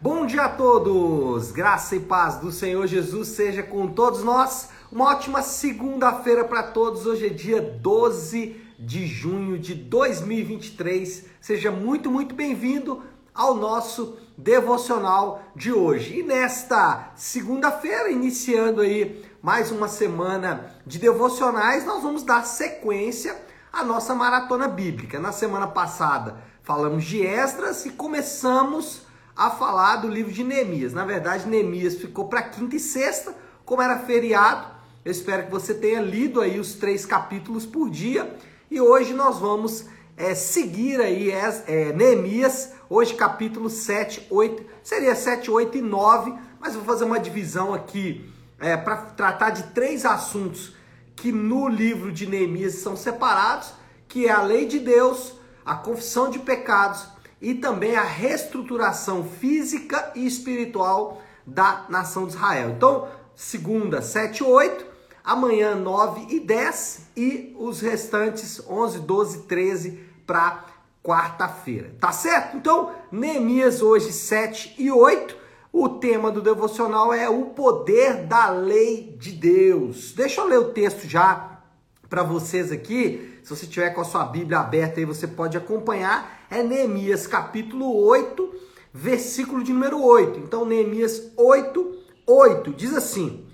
Bom dia a todos! Graça e paz do Senhor Jesus seja com todos nós. Uma ótima segunda-feira para todos. Hoje é dia 12 de junho de 2023. Seja muito, muito bem-vindo ao nosso devocional de hoje. E nesta segunda-feira, iniciando aí mais uma semana de devocionais, nós vamos dar sequência à nossa maratona bíblica. Na semana passada falamos de Esdras e começamos a falar do livro de Neemias. Na verdade, Neemias ficou para quinta e sexta, como era feriado. Eu espero que você tenha lido aí os três capítulos por dia. E hoje nós vamos é, seguir aí é, Neemias, hoje capítulo 7, 8, seria 7, 8 e 9, mas vou fazer uma divisão aqui é, para tratar de três assuntos que no livro de Neemias são separados, que é a lei de Deus, a confissão de pecados e também a reestruturação física e espiritual da nação de Israel. Então, segunda, 7 e 8, amanhã 9 e 10 e os restantes 11, 12, 13 para quarta-feira. Tá certo? Então, Neemias hoje 7 e 8. O tema do devocional é o poder da lei de Deus. Deixa eu ler o texto já para vocês aqui. Se você tiver com a sua Bíblia aberta aí, você pode acompanhar. É Neemias capítulo 8, versículo de número 8. Então, Neemias 8, 8 diz assim: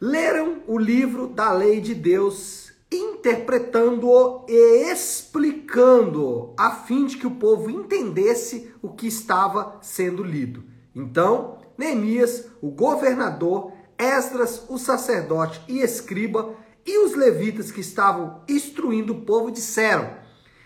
Leram o livro da lei de Deus interpretando-o e explicando-o, a fim de que o povo entendesse o que estava sendo lido. Então, Neemias, o governador, Esdras, o sacerdote e escriba, e os levitas que estavam instruindo o povo disseram: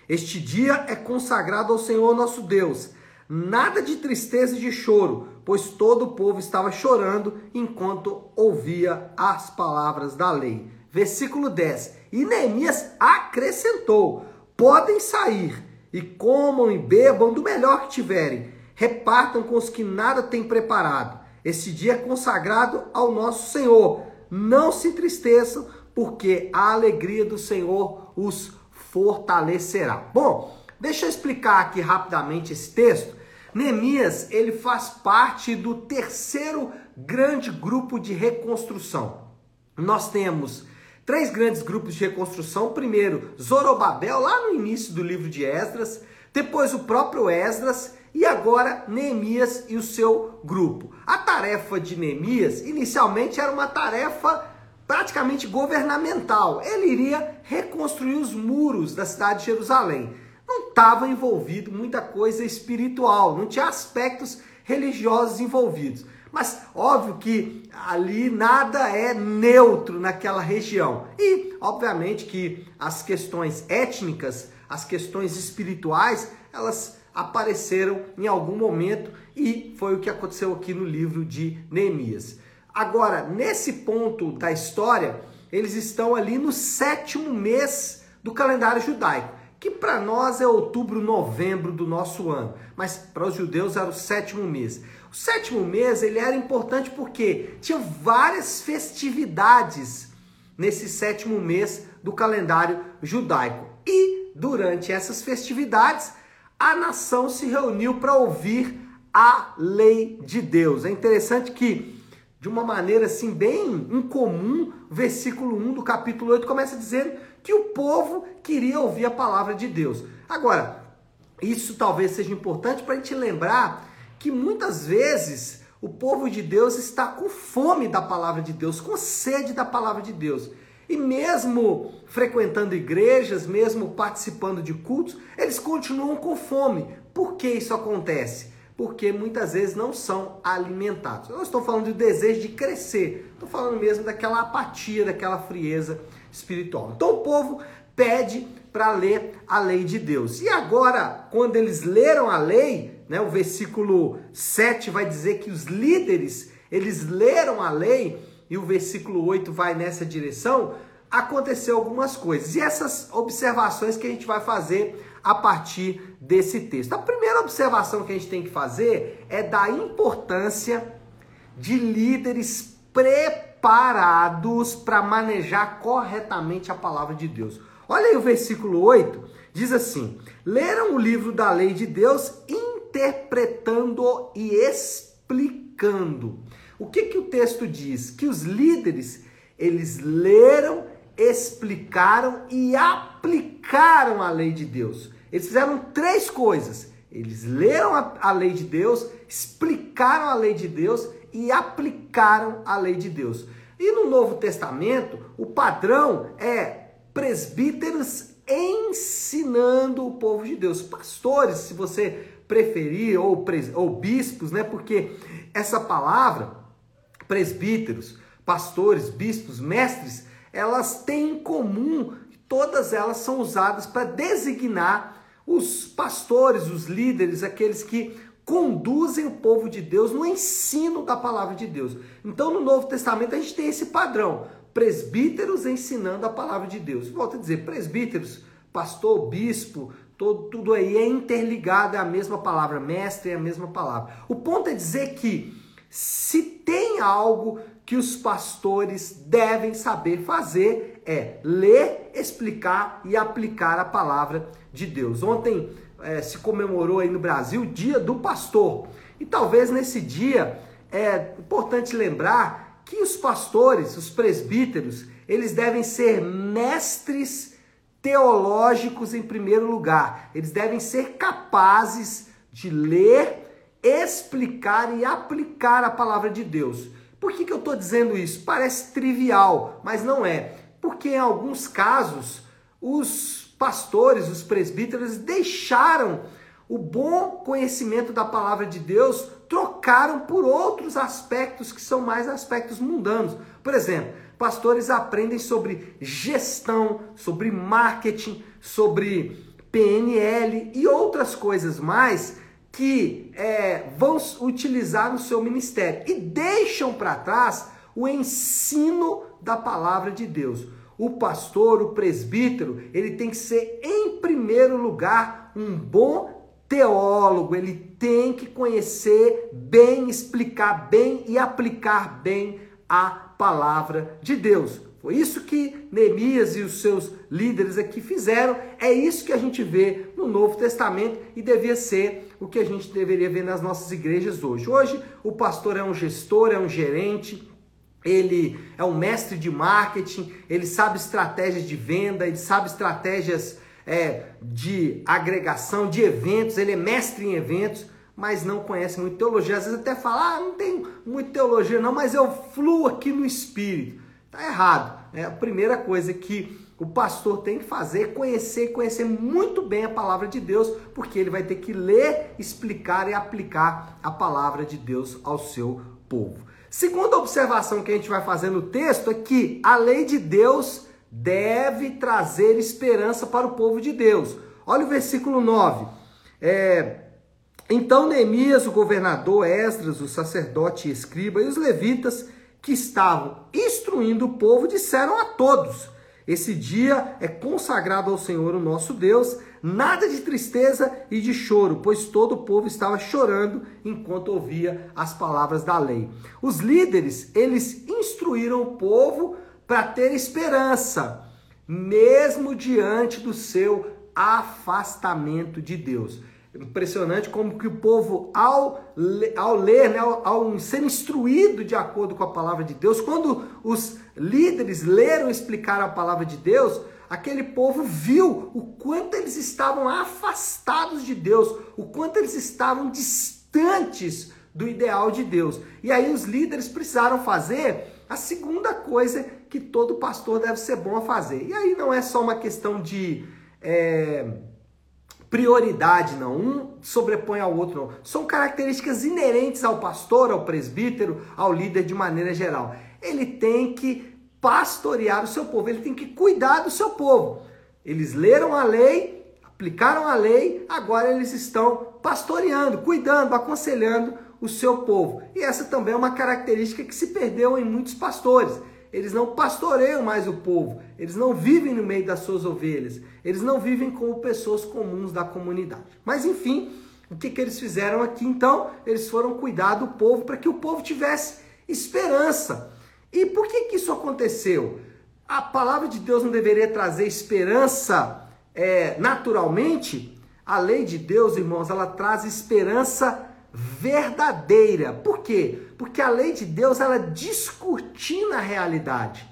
Este dia é consagrado ao Senhor nosso Deus. Nada de tristeza e de choro, pois todo o povo estava chorando enquanto ouvia as palavras da lei. Versículo 10. E Neemias acrescentou: Podem sair e comam e bebam do melhor que tiverem, repartam com os que nada têm preparado. Esse dia é consagrado ao nosso Senhor. Não se entristeçam, porque a alegria do Senhor os fortalecerá. Bom, deixa eu explicar aqui rapidamente esse texto. Neemias, ele faz parte do terceiro grande grupo de reconstrução. Nós temos três grandes grupos de reconstrução. Primeiro, Zorobabel, lá no início do livro de Esdras, depois o próprio Esdras e agora Neemias e o seu grupo. A tarefa de Neemias inicialmente era uma tarefa praticamente governamental. Ele iria reconstruir os muros da cidade de Jerusalém. Não estava envolvido muita coisa espiritual, não tinha aspectos religiosos envolvidos. Mas óbvio que ali nada é neutro naquela região. E, obviamente, que as questões étnicas, as questões espirituais, elas apareceram em algum momento e foi o que aconteceu aqui no livro de Neemias. Agora, nesse ponto da história, eles estão ali no sétimo mês do calendário judaico que para nós é outubro, novembro do nosso ano, mas para os judeus era o sétimo mês. O sétimo mês ele era importante porque tinha várias festividades nesse sétimo mês do calendário judaico. E durante essas festividades, a nação se reuniu para ouvir a lei de Deus. É interessante que de uma maneira assim bem incomum, versículo 1 do capítulo 8 começa dizendo que o povo queria ouvir a palavra de Deus. Agora, isso talvez seja importante para a gente lembrar que muitas vezes o povo de Deus está com fome da palavra de Deus, com sede da palavra de Deus. E mesmo frequentando igrejas, mesmo participando de cultos, eles continuam com fome. Por que isso acontece? Porque muitas vezes não são alimentados. Eu não estou falando do desejo de crescer, estou falando mesmo daquela apatia, daquela frieza espiritual. Então o povo pede para ler a lei de Deus. E agora, quando eles leram a lei, né, o versículo 7 vai dizer que os líderes, eles leram a lei, e o versículo 8 vai nessa direção, aconteceu algumas coisas. E essas observações que a gente vai fazer a partir desse texto. A primeira observação que a gente tem que fazer é da importância de líderes preparados para manejar corretamente a palavra de Deus. Olha aí o versículo 8, diz assim: leram o livro da lei de Deus, interpretando e explicando. O que, que o texto diz? Que os líderes, eles leram, explicaram e aplicaram a lei de Deus. Eles fizeram três coisas. Eles leram a, a lei de Deus, explicaram a lei de Deus e aplicaram a lei de Deus. E no Novo Testamento, o padrão é presbíteros ensinando o povo de Deus. Pastores, se você preferir, ou, ou bispos, né? Porque essa palavra, presbíteros, pastores, bispos, mestres, elas têm em comum, todas elas são usadas para designar os pastores, os líderes, aqueles que conduzem o povo de Deus no ensino da palavra de Deus. Então, no Novo Testamento, a gente tem esse padrão: presbíteros ensinando a palavra de Deus. Volto a dizer, presbíteros, pastor, bispo, todo, tudo aí é interligado, é a mesma palavra, mestre é a mesma palavra. O ponto é dizer que se tem algo que os pastores devem saber fazer é ler, explicar e aplicar a palavra de Deus. Ontem é, se comemorou aí no Brasil o Dia do Pastor. E talvez nesse dia é importante lembrar que os pastores, os presbíteros, eles devem ser mestres teológicos em primeiro lugar. Eles devem ser capazes de ler, explicar e aplicar a palavra de Deus. Por que, que eu estou dizendo isso? Parece trivial, mas não é. Porque em alguns casos, os pastores, os presbíteros deixaram o bom conhecimento da palavra de Deus, trocaram por outros aspectos que são mais aspectos mundanos. Por exemplo, pastores aprendem sobre gestão, sobre marketing, sobre PNL e outras coisas mais que é, vão utilizar no seu ministério e deixam para trás o ensino da palavra de Deus. O pastor, o presbítero, ele tem que ser, em primeiro lugar, um bom teólogo, ele tem que conhecer bem, explicar bem e aplicar bem a palavra de Deus. Foi isso que Neemias e os seus líderes aqui fizeram. É isso que a gente vê no Novo Testamento e devia ser o que a gente deveria ver nas nossas igrejas hoje. Hoje, o pastor é um gestor, é um gerente, ele é um mestre de marketing, ele sabe estratégias de venda, ele sabe estratégias é, de agregação, de eventos, ele é mestre em eventos, mas não conhece muito teologia. Às vezes até fala, ah, não tem muita teologia não, mas eu fluo aqui no Espírito. Tá errado. É a primeira coisa que o pastor tem que fazer é conhecer, conhecer muito bem a palavra de Deus, porque ele vai ter que ler, explicar e aplicar a palavra de Deus ao seu povo. Segunda observação que a gente vai fazer no texto é que a lei de Deus deve trazer esperança para o povo de Deus. Olha o versículo 9. É, então Neemias, o governador, Esdras, o sacerdote e escriba e os levitas que estavam instruindo o povo disseram a todos: Esse dia é consagrado ao Senhor, o nosso Deus, nada de tristeza e de choro, pois todo o povo estava chorando enquanto ouvia as palavras da lei. Os líderes, eles instruíram o povo para ter esperança, mesmo diante do seu afastamento de Deus. Impressionante como que o povo, ao, ao ler, né, ao, ao, ser instruído de acordo com a palavra de Deus, quando os líderes leram e explicaram a palavra de Deus, aquele povo viu o quanto eles estavam afastados de Deus, o quanto eles estavam distantes do ideal de Deus. E aí os líderes precisaram fazer a segunda coisa que todo pastor deve ser bom a fazer. E aí não é só uma questão de. É prioridade, não. Um sobrepõe ao outro, não. São características inerentes ao pastor, ao presbítero, ao líder de maneira geral. Ele tem que pastorear o seu povo, ele tem que cuidar do seu povo. Eles leram a lei, aplicaram a lei, agora eles estão pastoreando, cuidando, aconselhando o seu povo. E essa também é uma característica que se perdeu em muitos pastores eles não pastoreiam mais o povo, eles não vivem no meio das suas ovelhas, eles não vivem como pessoas comuns da comunidade. Mas enfim, o que, que eles fizeram aqui então? Eles foram cuidar do povo para que o povo tivesse esperança. E por que, que isso aconteceu? A palavra de Deus não deveria trazer esperança é, naturalmente? A lei de Deus, irmãos, ela traz esperança verdadeira. Por quê? Porque a lei de Deus ela descortina a realidade.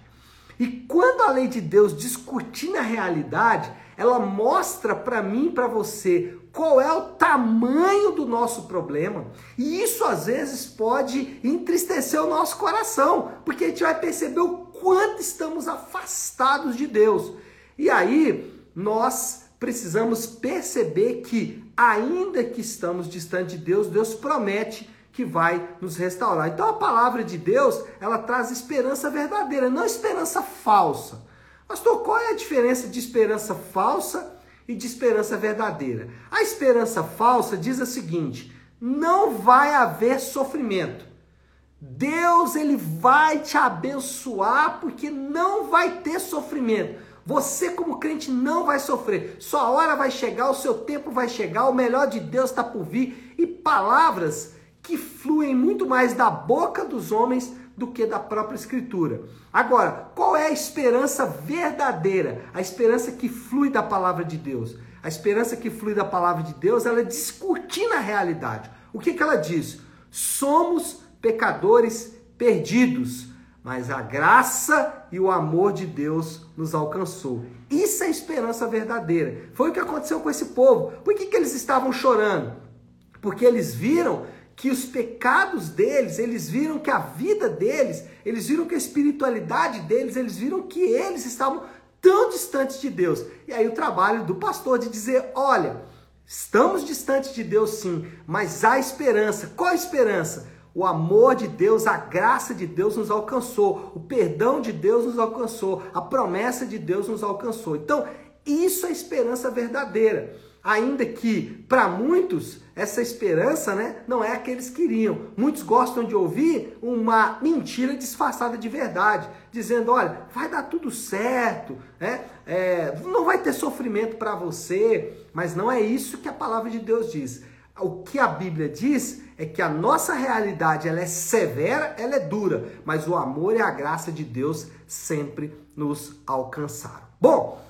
E quando a lei de Deus descortina a realidade, ela mostra para mim para você qual é o tamanho do nosso problema. E isso às vezes pode entristecer o nosso coração, porque a gente vai perceber o quanto estamos afastados de Deus. E aí nós precisamos perceber que, ainda que estamos distante de Deus, Deus promete que vai nos restaurar. Então a palavra de Deus, ela traz esperança verdadeira, não esperança falsa. Pastor, qual é a diferença de esperança falsa e de esperança verdadeira? A esperança falsa diz o seguinte: não vai haver sofrimento. Deus ele vai te abençoar porque não vai ter sofrimento. Você, como crente, não vai sofrer. Sua hora vai chegar, o seu tempo vai chegar, o melhor de Deus está por vir. E palavras que fluem muito mais da boca dos homens do que da própria Escritura. Agora, qual é a esperança verdadeira? A esperança que flui da palavra de Deus. A esperança que flui da palavra de Deus, ela descortina a realidade. O que, que ela diz? Somos pecadores perdidos mas a graça e o amor de Deus nos alcançou. Isso é esperança verdadeira. Foi o que aconteceu com esse povo. Por que, que eles estavam chorando? Porque eles viram que os pecados deles, eles viram que a vida deles, eles viram que a espiritualidade deles, eles viram que eles estavam tão distantes de Deus. E aí o trabalho do pastor de dizer, olha, estamos distantes de Deus sim, mas há esperança. Qual a esperança? O amor de Deus, a graça de Deus nos alcançou, o perdão de Deus nos alcançou, a promessa de Deus nos alcançou. Então, isso é esperança verdadeira. Ainda que para muitos essa esperança, né, não é a que eles queriam. Muitos gostam de ouvir uma mentira disfarçada de verdade, dizendo: olha, vai dar tudo certo, né? É, não vai ter sofrimento para você. Mas não é isso que a palavra de Deus diz. O que a Bíblia diz é que a nossa realidade ela é severa, ela é dura, mas o amor e a graça de Deus sempre nos alcançaram. Bom,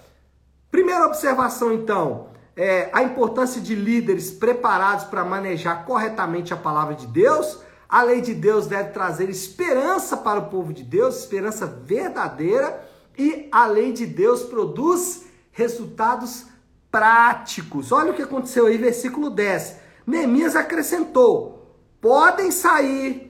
primeira observação então, é a importância de líderes preparados para manejar corretamente a palavra de Deus. A lei de Deus deve trazer esperança para o povo de Deus, esperança verdadeira, e a lei de Deus produz resultados práticos. Olha o que aconteceu aí, versículo 10. Neemias acrescentou: podem sair,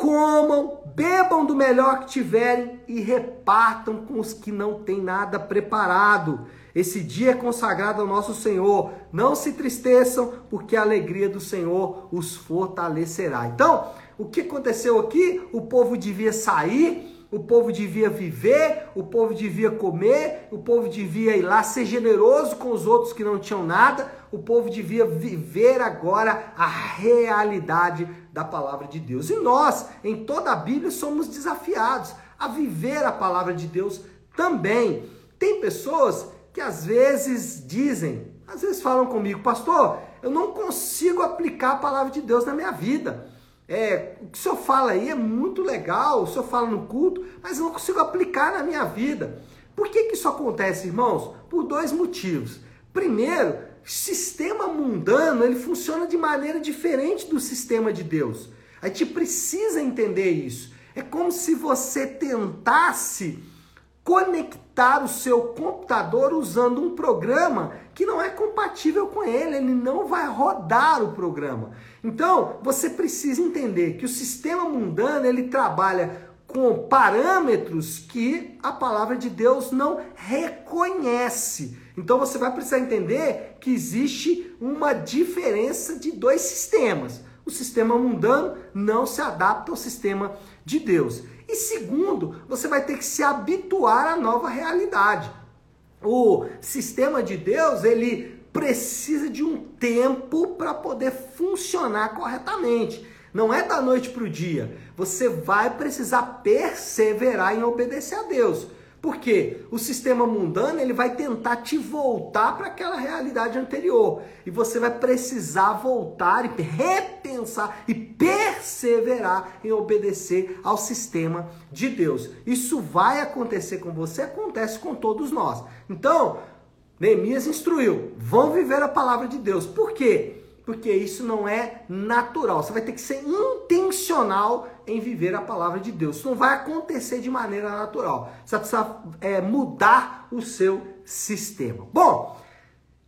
comam, bebam do melhor que tiverem e repartam com os que não têm nada preparado. Esse dia é consagrado ao nosso Senhor. Não se tristeçam, porque a alegria do Senhor os fortalecerá. Então, o que aconteceu aqui? O povo devia sair o povo devia viver, o povo devia comer, o povo devia ir lá ser generoso com os outros que não tinham nada, o povo devia viver agora a realidade da palavra de Deus. E nós, em toda a Bíblia, somos desafiados a viver a palavra de Deus também. Tem pessoas que às vezes dizem, às vezes falam comigo, pastor, eu não consigo aplicar a palavra de Deus na minha vida. É, o que o senhor fala aí é muito legal, o senhor fala no culto, mas eu não consigo aplicar na minha vida. Por que, que isso acontece, irmãos? Por dois motivos. Primeiro, sistema mundano ele funciona de maneira diferente do sistema de Deus. A gente precisa entender isso. É como se você tentasse conectar o seu computador usando um programa que não é compatível com ele, ele não vai rodar o programa. Então, você precisa entender que o sistema mundano, ele trabalha com parâmetros que a palavra de Deus não reconhece. Então você vai precisar entender que existe uma diferença de dois sistemas. O sistema mundano não se adapta ao sistema de Deus. E segundo, você vai ter que se habituar à nova realidade. O sistema de Deus, ele precisa de um tempo para poder funcionar corretamente. Não é da noite para o dia. Você vai precisar perseverar em obedecer a Deus. Porque o sistema mundano ele vai tentar te voltar para aquela realidade anterior e você vai precisar voltar e repensar e perseverar em obedecer ao sistema de Deus. Isso vai acontecer com você, acontece com todos nós. Então, Neemias instruiu: vão viver a palavra de Deus. Por quê? porque isso não é natural. Você vai ter que ser intencional em viver a palavra de Deus. Isso não vai acontecer de maneira natural. Você precisa é, mudar o seu sistema. Bom,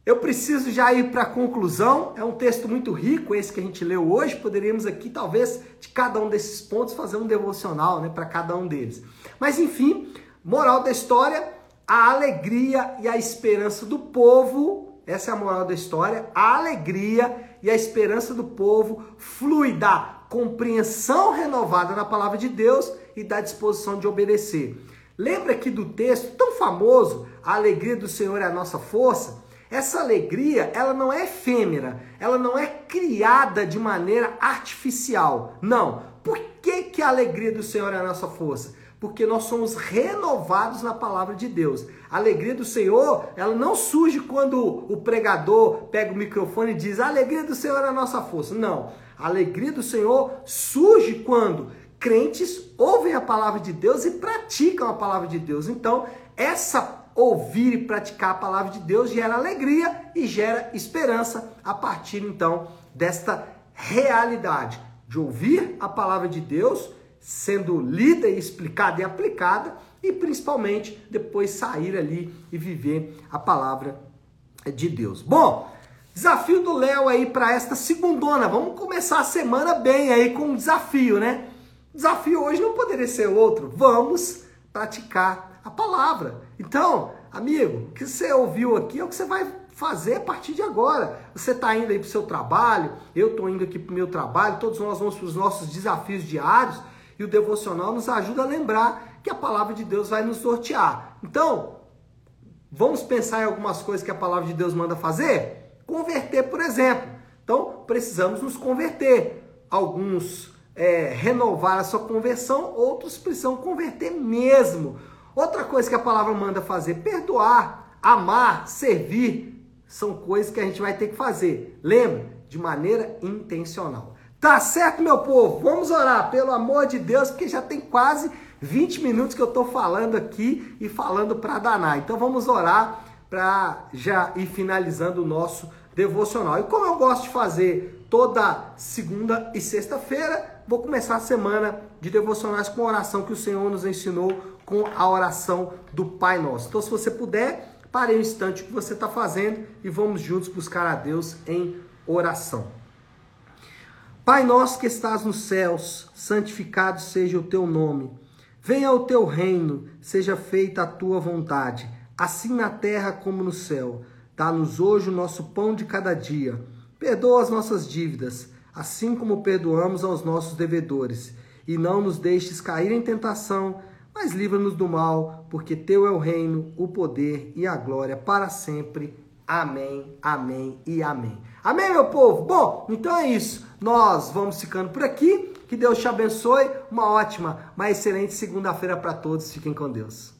eu preciso já ir para a conclusão. É um texto muito rico esse que a gente leu hoje. Poderíamos aqui, talvez, de cada um desses pontos, fazer um devocional né, para cada um deles. Mas, enfim, moral da história: a alegria e a esperança do povo essa é a moral da história. A alegria e a esperança do povo flui da compreensão renovada na palavra de Deus e da disposição de obedecer. Lembra aqui do texto tão famoso, a alegria do Senhor é a nossa força? Essa alegria, ela não é efêmera, ela não é criada de maneira artificial. Não. Por que, que a alegria do Senhor é a nossa força? porque nós somos renovados na palavra de Deus. A alegria do Senhor, ela não surge quando o pregador pega o microfone e diz: "A alegria do Senhor é a nossa força". Não. A alegria do Senhor surge quando crentes ouvem a palavra de Deus e praticam a palavra de Deus. Então, essa ouvir e praticar a palavra de Deus gera alegria e gera esperança a partir então desta realidade de ouvir a palavra de Deus sendo lida e explicada e aplicada e principalmente depois sair ali e viver a palavra de Deus. Bom, desafio do Léo aí para esta segundona. Vamos começar a semana bem aí com um desafio, né? Desafio hoje não poderia ser outro. Vamos praticar a palavra. Então, amigo, o que você ouviu aqui é o que você vai fazer a partir de agora. Você está indo aí para o seu trabalho, eu estou indo aqui para o meu trabalho, todos nós vamos para os nossos desafios diários. E o devocional nos ajuda a lembrar que a palavra de Deus vai nos nortear. Então, vamos pensar em algumas coisas que a palavra de Deus manda fazer? Converter, por exemplo. Então, precisamos nos converter. Alguns é, renovar a sua conversão, outros precisam converter mesmo. Outra coisa que a palavra manda fazer: perdoar, amar, servir. São coisas que a gente vai ter que fazer. Lembra? De maneira intencional. Tá certo, meu povo? Vamos orar, pelo amor de Deus, porque já tem quase 20 minutos que eu estou falando aqui e falando para danar. Então vamos orar para já ir finalizando o nosso devocional. E como eu gosto de fazer toda segunda e sexta-feira, vou começar a semana de devocionais com a oração que o Senhor nos ensinou com a oração do Pai Nosso. Então, se você puder, pare um instante o que você está fazendo e vamos juntos buscar a Deus em oração. Pai nosso que estás nos céus, santificado seja o teu nome. Venha o teu reino, seja feita a tua vontade, assim na terra como no céu. Dá-nos hoje o nosso pão de cada dia. Perdoa as nossas dívidas, assim como perdoamos aos nossos devedores. E não nos deixes cair em tentação, mas livra-nos do mal, porque teu é o reino, o poder e a glória para sempre. Amém, amém e amém. Amém, meu povo? Bom, então é isso. Nós vamos ficando por aqui. Que Deus te abençoe. Uma ótima, uma excelente segunda-feira para todos. Fiquem com Deus.